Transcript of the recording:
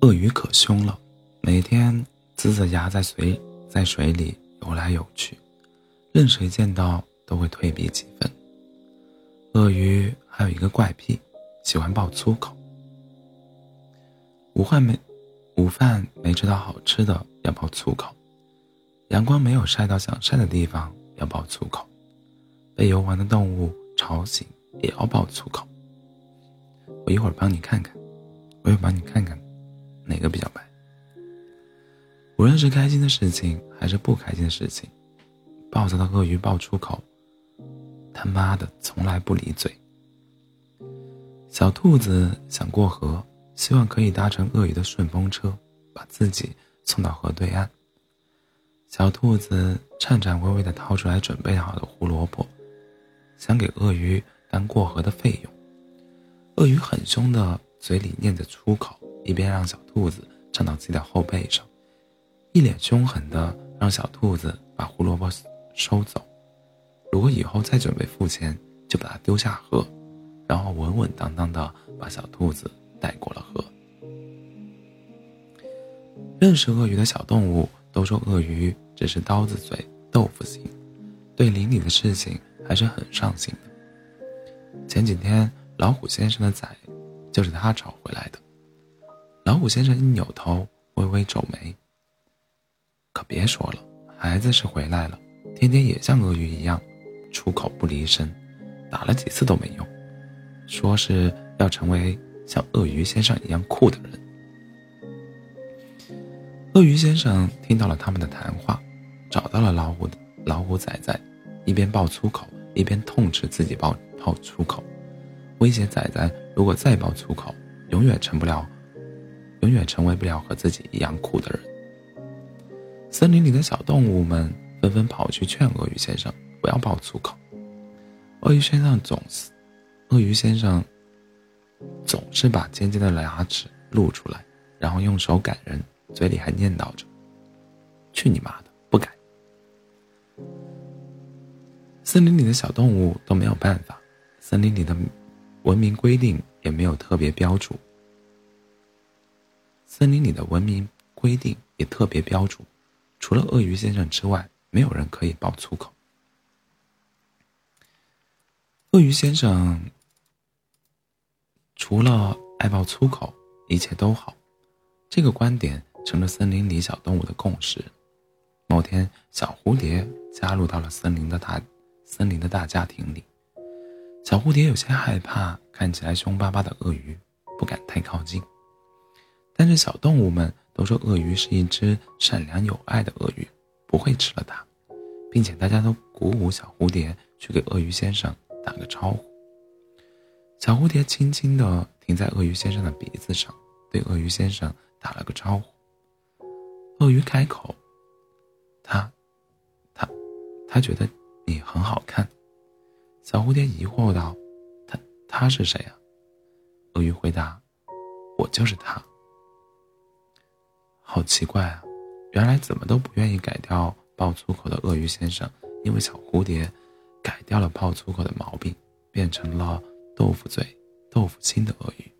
鳄鱼可凶了，每天呲着牙在水在水里游来游去，任谁见到都会退避几分。鳄鱼还有一个怪癖，喜欢爆粗口。午饭没午饭没吃到好吃的要爆粗口，阳光没有晒到想晒的地方要爆粗口，被游玩的动物吵醒也要爆粗口。我一会儿帮你看看，我一会儿帮你看看。哪个比较白？无论是开心的事情还是不开心的事情，暴躁的鳄鱼爆出口：“他妈的，从来不离嘴。”小兔子想过河，希望可以搭乘鳄鱼的顺风车，把自己送到河对岸。小兔子颤颤巍巍地掏出来准备好的胡萝卜，想给鳄鱼当过河的费用。鳄鱼很凶的，嘴里念着粗口。一边让小兔子站到自己的后背上，一脸凶狠的让小兔子把胡萝卜收走。如果以后再准备付钱，就把它丢下河，然后稳稳当当的把小兔子带过了河。认识鳄鱼的小动物都说，鳄鱼只是刀子嘴豆腐心，对邻里的事情还是很上心的。前几天老虎先生的崽，就是他找回来的。老虎先生一扭头，微微皱眉。可别说了，孩子是回来了，天天也像鳄鱼一样，出口不离身，打了几次都没用。说是要成为像鳄鱼先生一样酷的人。鳄鱼先生听到了他们的谈话，找到了老虎老虎仔仔，一边爆粗口，一边痛斥自己爆爆粗口，威胁仔仔如果再爆粗口，永远成不了。永远成为不了和自己一样酷的人。森林里的小动物们纷纷跑去劝鳄鱼先生不要爆粗口。鳄鱼先生总是，鳄鱼先生总是把尖尖的牙齿露出来，然后用手赶人，嘴里还念叨着：“去你妈的，不敢！”森林里的小动物都没有办法，森林里的文明规定也没有特别标注。森林里的文明规定也特别标注，除了鳄鱼先生之外，没有人可以爆粗口。鳄鱼先生除了爱爆粗口，一切都好。这个观点成了森林里小动物的共识。某天，小蝴蝶加入到了森林的大森林的大家庭里。小蝴蝶有些害怕看起来凶巴巴的鳄鱼，不敢太靠近。但是小动物们都说鳄鱼是一只善良有爱的鳄鱼，不会吃了它，并且大家都鼓舞小蝴蝶去给鳄鱼先生打个招呼。小蝴蝶轻轻地停在鳄鱼先生的鼻子上，对鳄鱼先生打了个招呼。鳄鱼开口：“他，他，他觉得你很好看。”小蝴蝶疑惑道：“他，他是谁啊？”鳄鱼回答：“我就是他。”好奇怪啊！原来怎么都不愿意改掉爆粗口的鳄鱼先生，因为小蝴蝶改掉了爆粗口的毛病，变成了豆腐嘴、豆腐心的鳄鱼。